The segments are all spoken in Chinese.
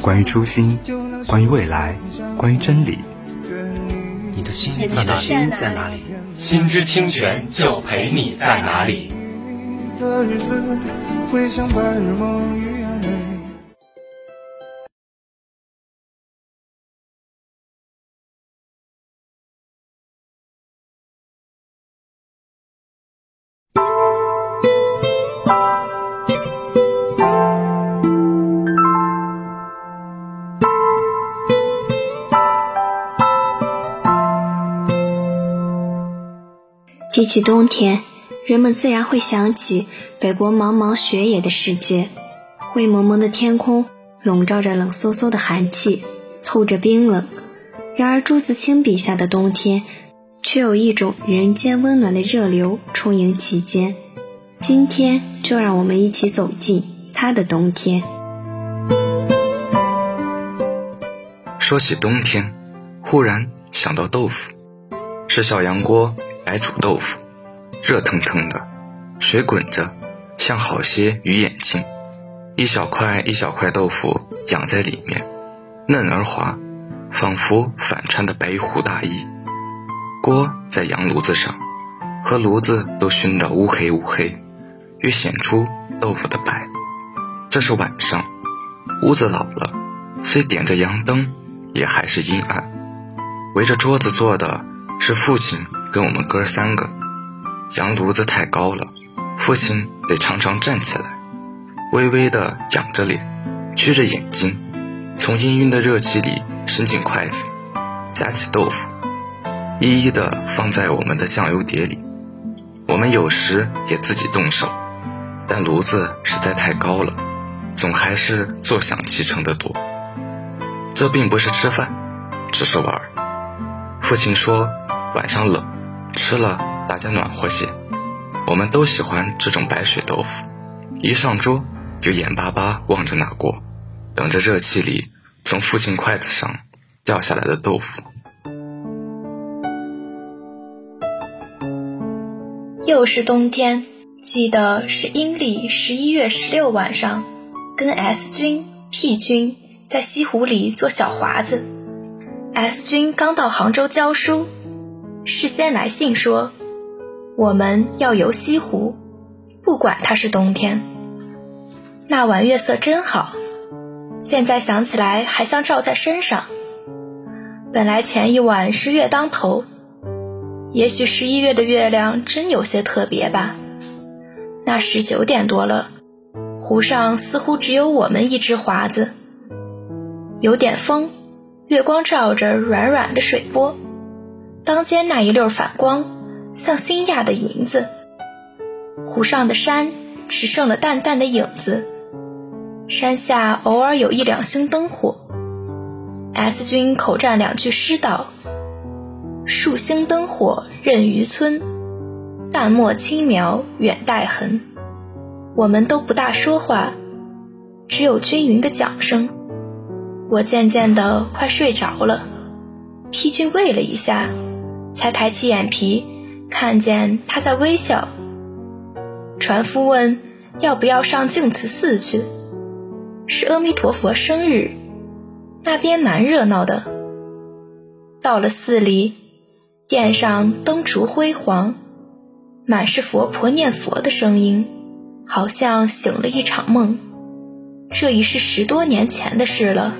关于初心，关于未来，关于真理。你的心在哪里？心在哪里？心之清泉就陪你在哪里。提起冬天，人们自然会想起北国茫茫雪野的世界，灰蒙蒙的天空笼罩着冷飕飕的寒气，透着冰冷。然而朱自清笔下的冬天，却有一种人间温暖的热流充盈其间。今天就让我们一起走进他的冬天。说起冬天，忽然想到豆腐，是小杨锅。白煮豆腐，热腾腾的，水滚着，像好些鱼眼睛。一小块一小块豆腐养在里面，嫩而滑，仿佛反穿的白狐大衣。锅在洋炉子上，和炉子都熏得乌黑乌黑，越显出豆腐的白。这是晚上，屋子老了，虽点着洋灯，也还是阴暗。围着桌子坐的是父亲。跟我们哥三个，羊炉子太高了，父亲得常常站起来，微微的仰着脸，曲着眼睛，从氤氲的热气里伸进筷子，夹起豆腐，一一的放在我们的酱油碟里。我们有时也自己动手，但炉子实在太高了，总还是坐享其成的多。这并不是吃饭，只是玩。父亲说晚上冷。吃了，大家暖和些。我们都喜欢这种白水豆腐，一上桌就眼巴巴望着那锅，等着热气里从父亲筷子上掉下来的豆腐。又是冬天，记得是阴历十一月十六晚上，跟 S 君、P 君在西湖里做小华子。S 君刚到杭州教书。事先来信说，我们要游西湖，不管它是冬天。那晚月色真好，现在想起来还像照在身上。本来前一晚是月当头，也许十一月的月亮真有些特别吧。那时九点多了，湖上似乎只有我们一只华子，有点风，月光照着软软的水波。当间那一溜反光，像新压的银子。湖上的山只剩了淡淡的影子，山下偶尔有一两星灯火。S 君口占两句诗道：“数星灯火任渔村，淡墨轻描远带痕。”我们都不大说话，只有均匀的桨声。我渐渐的快睡着了。P 君喂了一下。才抬起眼皮，看见他在微笑。船夫问：“要不要上净慈寺去？是阿弥陀佛生日，那边蛮热闹的。”到了寺里，殿上灯烛辉煌，满是佛婆念佛的声音，好像醒了一场梦。这已是十多年前的事了。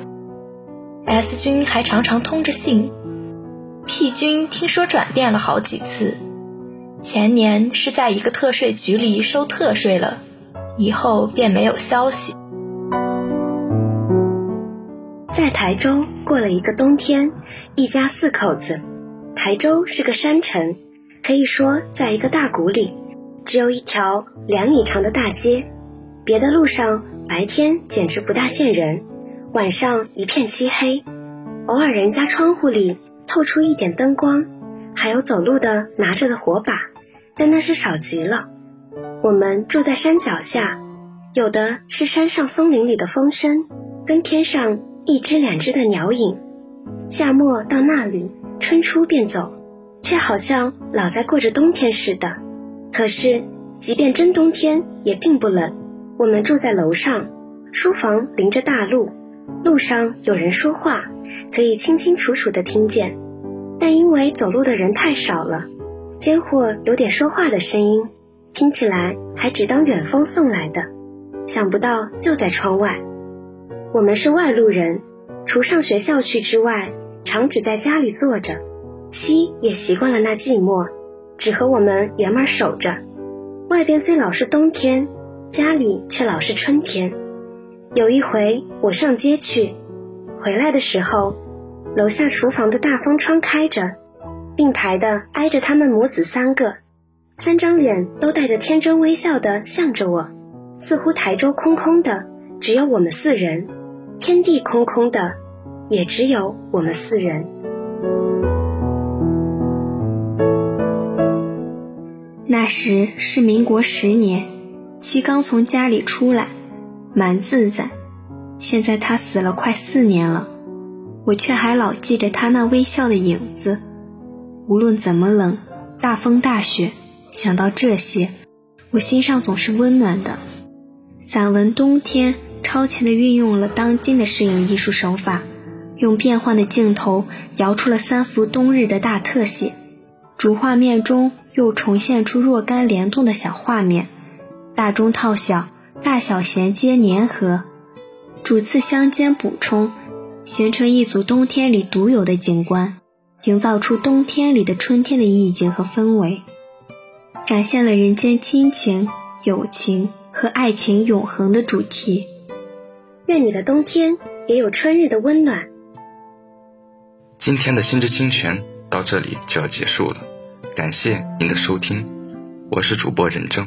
S 君还常常通着信屁君听说转变了好几次。前年是在一个特税局里收特税了，以后便没有消息。在台州过了一个冬天，一家四口子。台州是个山城，可以说在一个大谷里，只有一条两里长的大街，别的路上白天简直不大见人，晚上一片漆黑，偶尔人家窗户里透出一点灯光，还有走路的拿着的火把。但那是少极了。我们住在山脚下，有的是山上松林里的风声，跟天上一只两只的鸟影。夏末到那里，春初便走，却好像老在过着冬天似的。可是，即便真冬天，也并不冷。我们住在楼上，书房临着大路，路上有人说话，可以清清楚楚地听见。但因为走路的人太少了。间或有点说话的声音，听起来还只当远风送来的。想不到就在窗外。我们是外路人，除上学校去之外，常只在家里坐着。妻也习惯了那寂寞，只和我们爷们儿守着。外边虽老是冬天，家里却老是春天。有一回我上街去，回来的时候，楼下厨房的大风窗开着。并排的挨着他们母子三个，三张脸都带着天真微笑的向着我，似乎台州空空的，只有我们四人；天地空空的，也只有我们四人。那时是民国十年，七刚从家里出来，蛮自在。现在他死了快四年了，我却还老记着他那微笑的影子。无论怎么冷，大风大雪，想到这些，我心上总是温暖的。散文《冬天》超前的运用了当今的摄影艺术手法，用变换的镜头摇出了三幅冬日的大特写，主画面中又重现出若干联动的小画面，大中套小，大小衔接粘合，主次相间补充，形成一组冬天里独有的景观。营造出冬天里的春天的意境和氛围，展现了人间亲情、友情和爱情永恒的主题。愿你的冬天也有春日的温暖。今天的心之清泉到这里就要结束了，感谢您的收听，我是主播任正，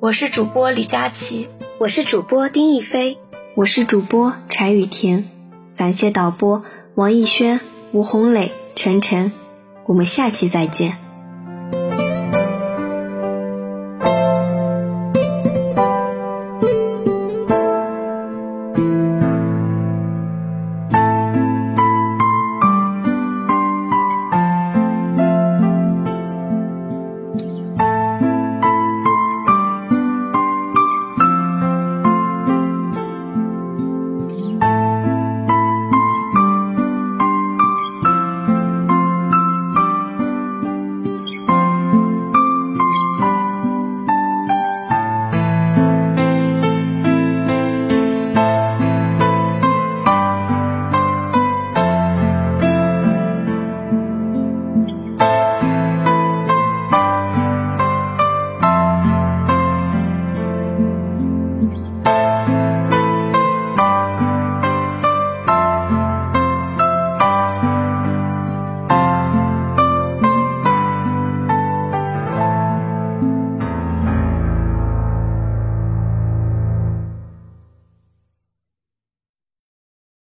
我是主播李佳琦，我是主播丁一飞，我是主播柴雨婷，感谢导播王艺轩、吴红磊。晨晨，我们下期再见。